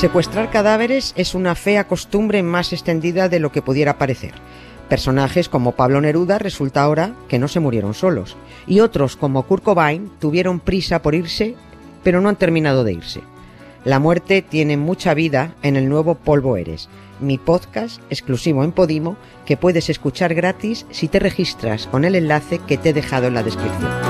Secuestrar cadáveres es una fea costumbre más extendida de lo que pudiera parecer. Personajes como Pablo Neruda resulta ahora que no se murieron solos, y otros como Kurt Cobain tuvieron prisa por irse, pero no han terminado de irse. La muerte tiene mucha vida en el nuevo Polvo Eres, mi podcast exclusivo en Podimo que puedes escuchar gratis si te registras con el enlace que te he dejado en la descripción.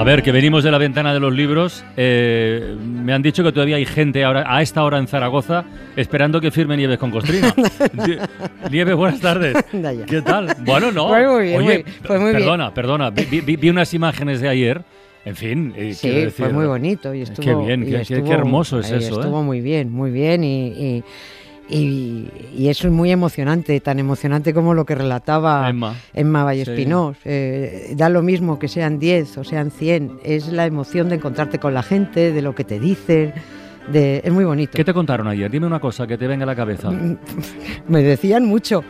A ver, que venimos de la ventana de los libros. Eh, me han dicho que todavía hay gente ahora, a esta hora en Zaragoza esperando que firme Nieves con Costrina. Nieves, buenas tardes. ¿Qué tal? Bueno, no. Fue muy bien, Oye, fue muy bien. perdona, perdona. Vi, vi- vi unas imágenes de ayer. En fin, eh, Sí, decir, fue muy bonito y estuvo. Qué bien, y qué, qué- qué estuvo- hermoso es eh, eso. ¿eh? Estuvo muy bien, muy bien y, y, y- y eso es muy emocionante, tan emocionante como lo que relataba Emma. Emma Vallespinós. Eh, da lo mismo que sean 10 o sean 100, es la emoción de encontrarte con la gente, de lo que te dicen. De, es muy bonito. ¿Qué te contaron ayer? Dime una cosa que te venga a la cabeza. Me decían mucho.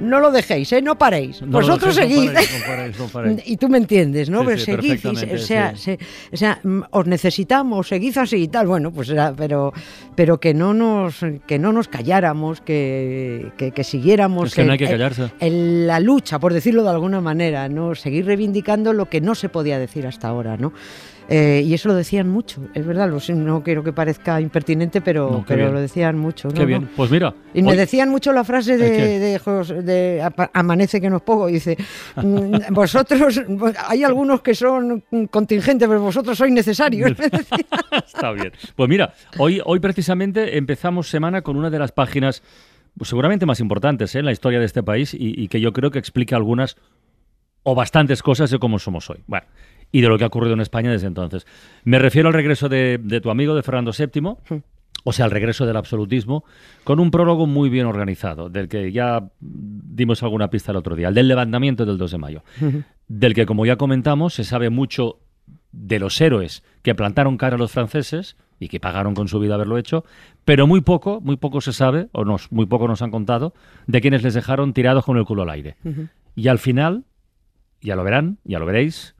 No lo dejéis, ¿eh? no paréis. No Vosotros dejéis, no seguid. paréis, no paréis, no paréis. Y tú me entiendes, ¿no? Sí, Pero sí, seguid, y se- perfectamente, o sea, sí. se- o sea, mm, os necesitamos, seguid así y tal. Bueno, pues era, pero, pero que no nos, que no nos calláramos, que, que, que siguiéramos Es que no hay que en- callarse. en la lucha, por decirlo de alguna manera, ¿no? Seguir reivindicando lo que no se podía decir hasta ahora, ¿no? Eh, y eso lo decían mucho, es verdad, lo no quiero que parezca impertinente, pero, No, pero bien. lo decían mucho. Qué ¿no? bien. ¿no? Pues mira. Y me hoy- decían mucho la frase de, de, Jos- de Amanece que no es poco. Dice, "Mm, vosotros, hay algunos que son contingentes, pero vosotros sois necesarios. Está bien. Pues mira, hoy, hoy precisamente empezamos semana con una de las páginas pues, seguramente más importantes ¿eh? en la historia de este país y, y que yo creo que explica algunas o bastantes cosas de cómo somos hoy. Bueno, y de lo que ha ocurrido en España desde entonces. Me refiero al regreso de, de tu amigo, de Fernando VII, o sea, al regreso del absolutismo, con un prólogo muy bien organizado, del que ya dimos alguna pista el otro día, el del levantamiento del 2 de mayo, del que, como ya comentamos, se sabe mucho de los héroes que plantaron cara a los franceses y que pagaron con su vida haberlo hecho, pero muy poco, muy poco se sabe, o nos, muy poco nos han contado, de quienes les dejaron tirados con el culo al aire. Y al final, ya lo verán, ya lo veréis,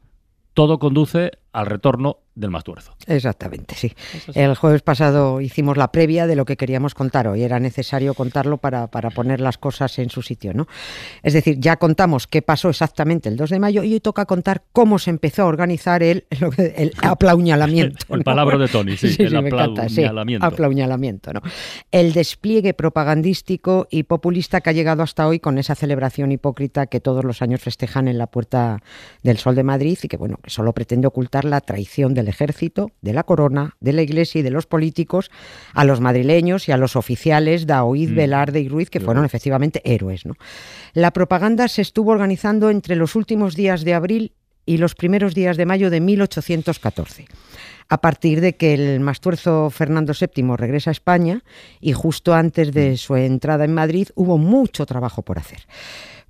todo conduce al retorno del Mastuerzo. Exactamente, sí. El jueves pasado hicimos la previa de lo que queríamos contar hoy. Era necesario contarlo para, para poner las cosas en su sitio, ¿no? Es decir, ya contamos qué pasó exactamente el 2 de mayo y hoy toca contar cómo se empezó a organizar el, el aplauñalamiento. El ¿no? palabra de Tony, sí, el sí, aplauñalamiento, ¿no? El despliegue propagandístico y populista que ha llegado hasta hoy con esa celebración hipócrita que todos los años festejan en la Puerta del Sol de Madrid y que, bueno, que solo pretende ocultar la traición del ejército, de la corona, de la iglesia y de los políticos a los madrileños y a los oficiales Daoíz, Mm. Velarde y Ruiz, que fueron efectivamente héroes, ¿no? La propaganda se estuvo organizando entre los últimos días de abril y los primeros días de mayo de 1814 a partir de que el mastuerzo Fernando VII regresa a España y justo antes de su entrada en Madrid hubo mucho trabajo por hacer.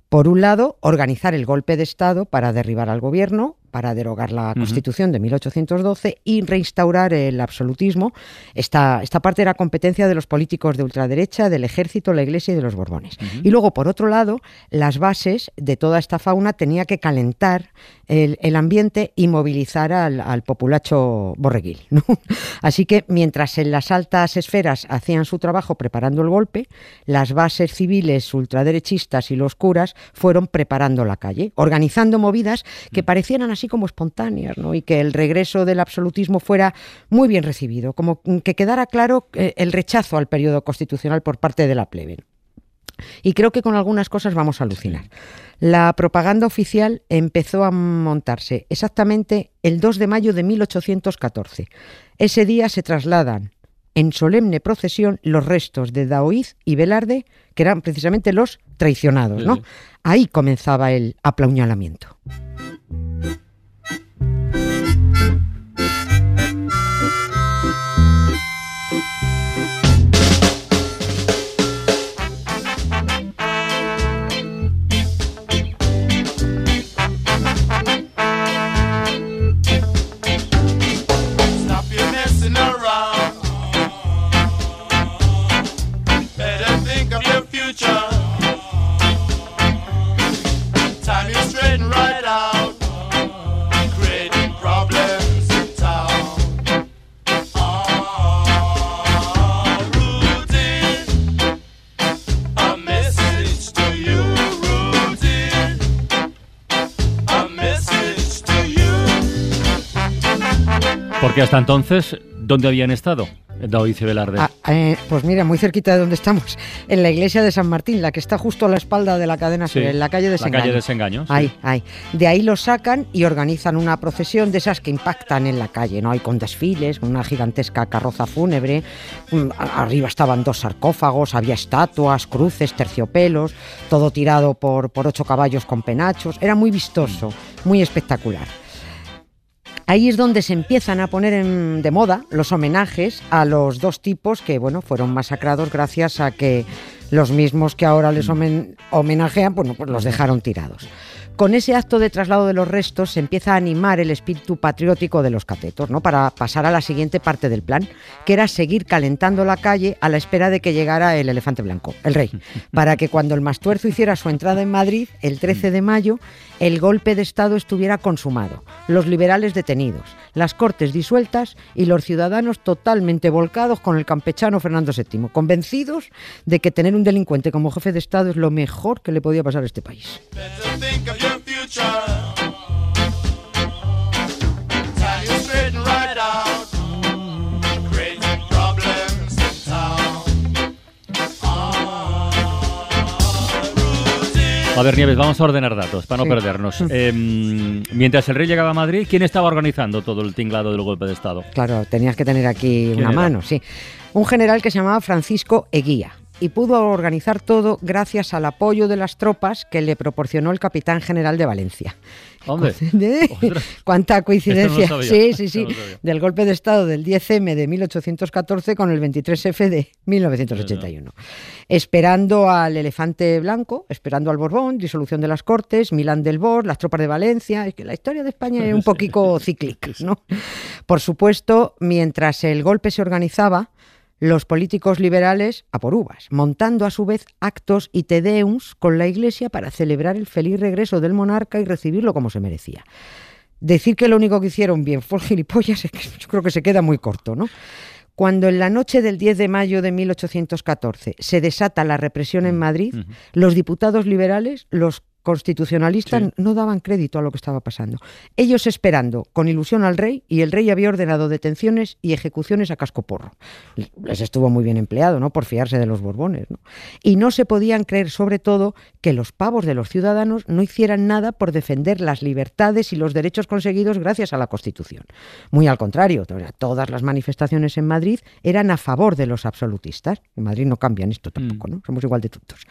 Por un lado, organizar el golpe de Estado para derribar al gobierno, para derogar la Constitución de 1812 y reinstaurar el absolutismo. Esta, esta parte era competencia de los políticos de ultraderecha, del ejército, la iglesia y de los Borbones. Y luego, por otro lado, las bases de toda esta fauna tenía que calentar el, el ambiente y movilizar al, al populacho borreguil. ¿no? Así que mientras en las altas esferas hacían su trabajo preparando el golpe, las bases civiles ultraderechistas y los curas fueron preparando la calle, organizando movidas que parecieran así como espontáneas, ¿no? Y que el regreso del absolutismo fuera muy bien recibido, como que quedara claro eh, el rechazo al periodo constitucional por parte de la plebe. Y creo que con algunas cosas vamos a alucinar. La propaganda oficial empezó a montarse exactamente el 2 de mayo de 1814. Ese día se trasladan en solemne procesión los restos de Daoíz y Velarde, que eran precisamente los traicionados, ¿no? Ahí comenzaba el aplauñalamiento. Porque hasta entonces, ¿dónde habían estado? David Velarde. Ah, eh, pues mira, muy cerquita de donde estamos, en la iglesia de San Martín, la que está justo a la espalda de la cadena Sí, en la calle de la Desengaño. calle Desengaño, sí. Ahí, ahí. De ahí lo sacan y organizan una procesión de esas que impactan en la calle, ¿no? Hay con desfiles, una gigantesca carroza fúnebre, mm, arriba estaban dos sarcófagos, había estatuas, cruces, terciopelos, todo tirado por, por ocho caballos con penachos. Era muy vistoso, muy espectacular. Ahí es donde se empiezan a poner en- de moda los homenajes a los dos tipos que, bueno, fueron masacrados gracias a que los mismos que ahora les homen- homenajean, bueno, pues los dejaron tirados. Con ese acto de traslado de los restos se empieza a animar el espíritu patriótico de los catetos, ¿no? Para pasar a la siguiente parte del plan, que era seguir calentando la calle a la espera de que llegara el elefante blanco, el rey, para que cuando el Mastuerzo hiciera su entrada en Madrid, el 13 de mayo, el golpe de Estado estuviera consumado, los liberales detenidos, las cortes disueltas y los ciudadanos totalmente volcados con el campechano Fernando VII, convencidos de que tener un delincuente como jefe de Estado es lo mejor que le podía pasar a este país. A ver, Nieves, vamos a ordenar datos para no Sí. perdernos. Em, mientras el rey llegaba a Madrid, ¿quién estaba organizando todo el tinglado del golpe de Estado? Claro, tenías que tener aquí ¿Quién una era? mano, sí. Un general que se llamaba Francisco Eguía y pudo organizar todo gracias al apoyo de las tropas que le proporcionó el capitán general de Valencia. Hombre, ¿Eh? Cuánta coincidencia. No sí, sí, sí. No. Del golpe de Estado del 10M de 1814 con el 23F de 1981. Esperando al elefante blanco, esperando al Borbón, disolución de las Cortes, Milán del Bor, las tropas de Valencia. Es que la historia de España es un poquito cíclica, ¿no? Por supuesto, mientras el golpe se organizaba, los políticos liberales a por uvas, montando a su vez actos y tedeums con la Iglesia para celebrar el feliz regreso del monarca y recibirlo como se merecía. Decir que lo único que hicieron bien fue gilipollas, es que yo creo que se queda muy corto, ¿no? Cuando en la noche del 10 de mayo de 1814 se desata la represión en Madrid, Ujú. los diputados liberales, los constitucionalistas, Sí. no daban crédito a lo que estaba pasando. Ellos esperando con ilusión al rey y el rey había ordenado detenciones y ejecuciones a cascoporro. Les estuvo muy bien empleado, ¿no? Por fiarse de los Borbones, ¿no? Y no se podían creer, sobre todo, que los pavos de los ciudadanos no hicieran nada por defender las libertades y los derechos conseguidos gracias a la Constitución. Muy al contrario, to- todas las manifestaciones en Madrid eran a favor de los absolutistas. En Madrid no cambian esto tampoco, Mm. ¿no? Somos igual de tontos.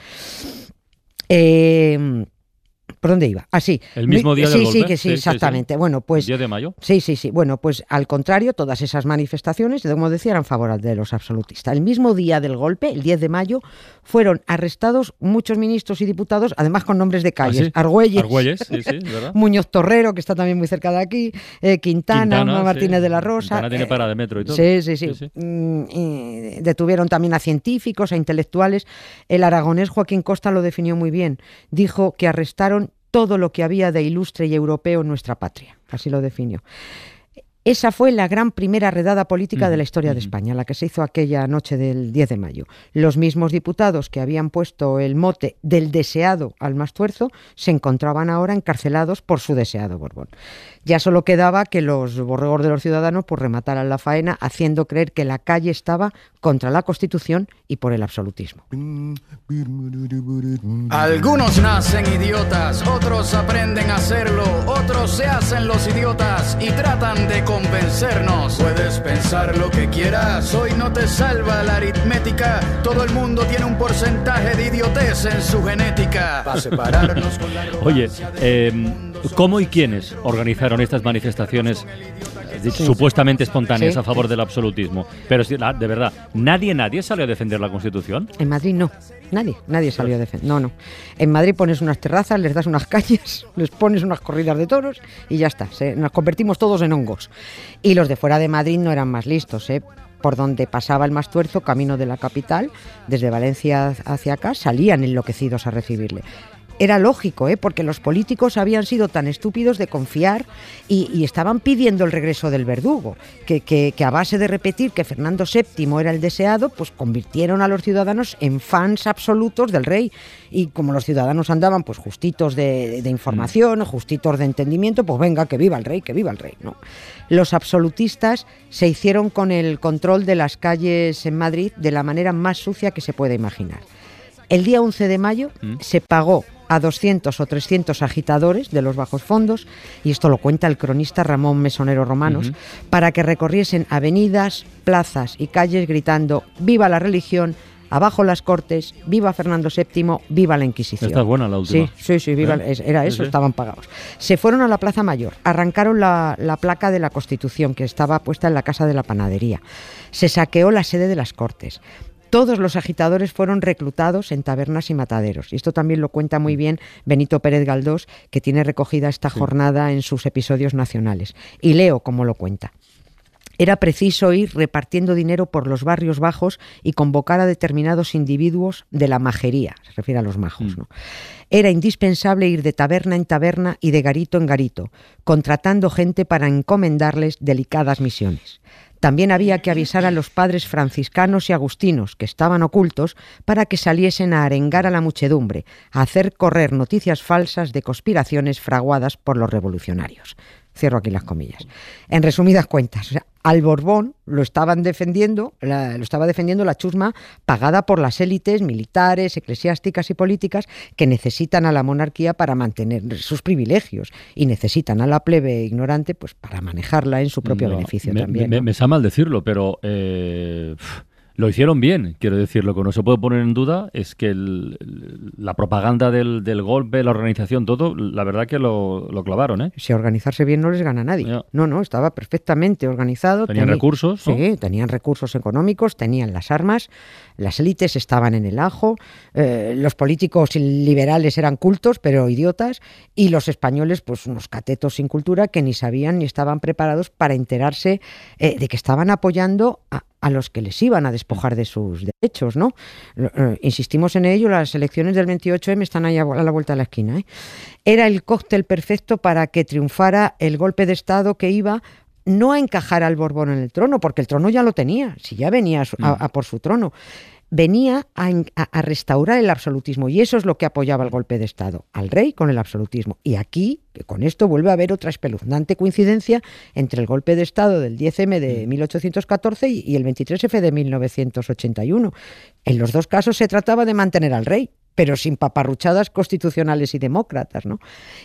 Eh, ¿Por dónde iba? Ah, sí. ¿El mismo día sí, del Sí, golpe? que sí, Sí, sí, sí. exactamente. Bueno, pues 10 de mayo. Sí, sí, sí. Bueno, pues al contrario, todas esas manifestaciones, como decía, eran favorables de los absolutistas. El mismo día del golpe, el 10 de mayo, fueron arrestados muchos ministros y diputados, además con nombres de calles. ¿Ah, sí? Argüelles, Argüelles, sí, sí, ¿verdad? Muñoz Torrero, que está también muy cerca de aquí, eh, Quintana, Quintana, Martínez sí. de la Rosa. Quintana tiene eh, parada de metro y todo. Sí, sí, sí. Sí, sí. Mm, y detuvieron también a científicos, a intelectuales. El aragonés Joaquín Costa lo definió muy bien. Dijo que arrestaron todo lo que había de ilustre y europeo en nuestra patria. Así lo definió. Esa fue la gran primera redada política de la historia de España, la que se hizo aquella noche del 10 de mayo. Los mismos diputados que habían puesto el mote del deseado al más tuerzo se encontraban ahora encarcelados por su deseado Borbón. Ya solo quedaba que los borregos de los ciudadanos pues, remataran la faena haciendo creer que la calle estaba contra la Constitución y por el absolutismo. Algunos nacen idiotas, otros aprenden a hacerlo, otros se hacen los idiotas y tratan de convencernos. Puedes pensar lo que quieras, hoy no te salva la aritmética. Todo el mundo tiene un porcentaje de idiotez en su genética. Para separarnos con la Oye, eh, mundo. ¿cómo y quiénes organizaron estas manifestaciones supuestamente espontáneas Sí. a favor del absolutismo? Pero de verdad, nadie, nadie salió a defender la Constitución. En Madrid no, nadie, nadie salió a defender. No, no. En Madrid pones unas terrazas, les das unas cañas, les pones unas corridas de toros y ya está. se- nos convertimos todos en hongos. Y los de fuera de Madrid no eran más listos, ¿eh? Por donde pasaba el Mastuerzo, camino de la capital, desde Valencia hacia acá, salían enloquecidos a recibirle. Era lógico, ¿eh? porque los políticos habían sido tan estúpidos de confiar y, estaban pidiendo el regreso del verdugo, que, a base de repetir que Fernando VII era el deseado, pues convirtieron a los ciudadanos en fans absolutos del rey. Y como los ciudadanos andaban pues justitos de, de información, justitos de entendimiento, pues venga, que viva el rey, que viva el rey. ¿no? Los absolutistas se hicieron con el control de las calles en Madrid de la manera más sucia que se puede imaginar. El día 11 de mayo se pagó a 200 o 300 agitadores de los bajos fondos, y esto lo cuenta el cronista Ramón Mesonero Romanos, para que recorriesen avenidas, plazas y calles gritando ¡Viva la religión! Abajo las cortes, viva Fernando VII, viva la Inquisición. Esta es buena, la última. Sí, sí, sí, viva, ¿Eh? era eso, sí. estaban pagados. Se fueron a la Plaza Mayor, arrancaron la, la placa de la Constitución que estaba puesta en la Casa de la Panadería. Se saqueó la sede de las Cortes. Todos los agitadores fueron reclutados en tabernas y mataderos. Y esto también lo cuenta muy bien Benito Pérez Galdós, que tiene recogida esta jornada en sus episodios nacionales. Y leo cómo lo cuenta. Era preciso ir repartiendo dinero por los barrios bajos y convocar a determinados individuos de la majería, se refiere a los majos. ¿no? Era indispensable ir de taberna en taberna y de garito en garito, contratando gente para encomendarles delicadas misiones. También había que avisar a los padres franciscanos y agustinos, que estaban ocultos, para que saliesen a arengar a la muchedumbre, a hacer correr noticias falsas de conspiraciones fraguadas por los revolucionarios. Cierro aquí las comillas. En resumidas cuentas, o sea, al Borbón lo estaban defendiendo, la- lo estaba defendiendo la chusma pagada por las élites militares, eclesiásticas y políticas que necesitan a la monarquía para mantener sus privilegios y necesitan a la plebe ignorante pues para manejarla en su propio No, beneficio me, también. me- ¿no? me sabe mal decirlo, pero eh, lo hicieron bien, quiero decir. Lo que no se puede poner en duda es que el- la propaganda del, del golpe, la organización, todo, la verdad que lo, lo clavaron, ¿eh? Si a organizarse bien no les gana nadie. Ya. No, no, estaba perfectamente organizado. Tenían recursos, ¿no? Sí, tenían recursos económicos, tenían las armas, las élites estaban en el ajo, eh, los políticos liberales eran cultos, pero idiotas, y los españoles, pues unos catetos sin cultura que ni sabían ni estaban preparados para enterarse eh, de que estaban apoyando a, los que les iban a despojar de sus derechos, ¿no? Eh, insistimos en ello, las elecciones del 28M están ahí a, la vuelta de la esquina. Era el cóctel perfecto para que triunfara el golpe de Estado que iba no a encajar al Borbón en el trono, porque el trono ya lo tenía, si ya venía a, su- a- a por su trono, venía a, restaurar el absolutismo y eso es lo que apoyaba el golpe de Estado, al rey con el absolutismo. Y aquí, que con esto vuelve a haber otra espeluznante coincidencia entre el golpe de Estado del 10M de 1814 y, y el 23F de 1981. En los dos casos se trataba de mantener al rey, pero sin paparruchadas constitucionales y demócratas, ¿no?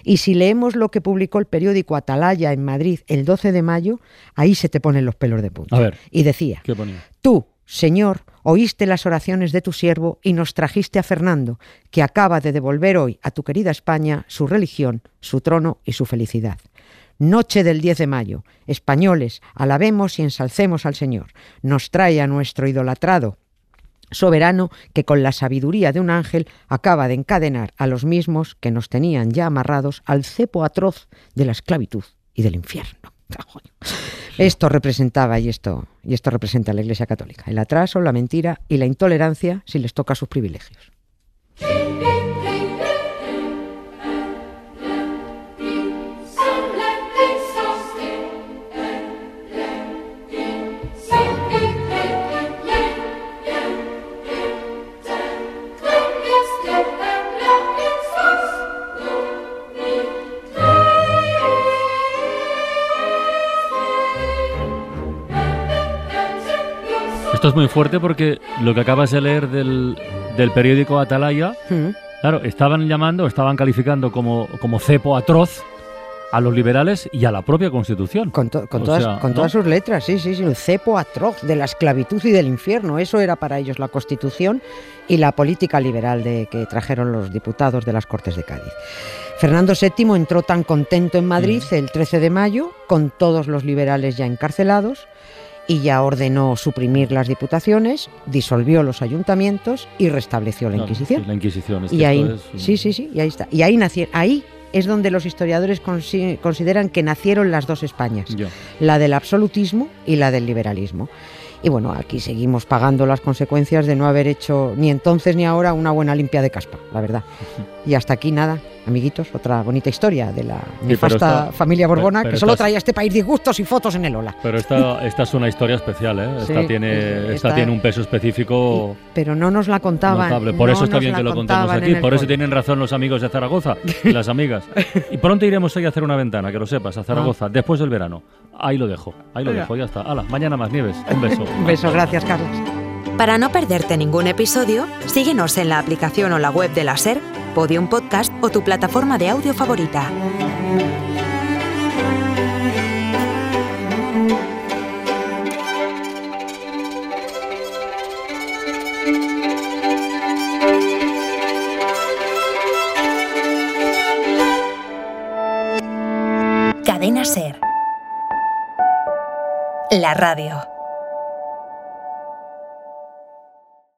Y si leemos lo que publicó el periódico Atalaya en Madrid el 12 de mayo, ahí se te ponen los pelos de punta. A ver. Y decía, ¿Qué ponía? Tú, Señor, oíste las oraciones de tu siervo y nos trajiste a Fernando, que acaba de devolver hoy a tu querida España su religión, su trono y su felicidad. Noche del 10 de mayo, españoles, alabemos y ensalcemos al Señor. Nos trae a nuestro idolatrado soberano que con la sabiduría de un ángel acaba de encadenar a los mismos que nos tenían ya amarrados al cepo atroz de la esclavitud y del infierno. Esto representaba y esto y esto representa a la Iglesia Católica, el atraso, la mentira y la intolerancia si les toca sus privilegios. Es muy fuerte porque lo que acabas de leer del, del periódico Atalaya, Mm. claro, estaban llamando, estaban calificando como, como cepo atroz a los liberales y a la propia Constitución. Con, to- con todas, sea, con ¿no? todas sus letras, sí, sí, sí, un cepo atroz de la esclavitud y del infierno. Eso era para ellos la Constitución y la política liberal de que trajeron los diputados de las Cortes de Cádiz. Fernando VII entró tan contento en Madrid Mm. el 13 de mayo, con todos los liberales ya encarcelados, y ya ordenó suprimir las diputaciones, disolvió los ayuntamientos y restableció la Inquisición. sí, la Inquisición. es Y ahí, es- sí, sí, sí, y ahí está. Y ahí nació, ahí es donde los historiadores consi- consideran que nacieron las dos Españas, la del absolutismo y la del liberalismo. Y bueno, aquí seguimos pagando las consecuencias de no haber hecho ni entonces ni ahora una buena limpia de caspa, la verdad. Y hasta aquí nada, amiguitos, otra bonita historia de la nefasta esta- familia Borbona pero que solo traía a este país disgustos y fotos en el Ola. Pero esta, esta es una historia especial, ¿eh? Esta, Sí, tiene, eh, esta esta- tiene un peso específico Pero no nos la contaban. notable. Por no eso está bien que lo contemos aquí. Por eso tienen razón los amigos de Zaragoza y las amigas. Y pronto iremos hoy a hacer una ventana, que lo sepas, a Zaragoza, después del verano. Ahí lo dejo, ahí lo dejo, ya está. Hala, mañana más nieves. Un beso. Un beso, gracias, Carlos. Para no perderte ningún episodio, síguenos en la aplicación o la web de la SER, Podium Podcast o tu plataforma de audio favorita. Cadena SER. La radio.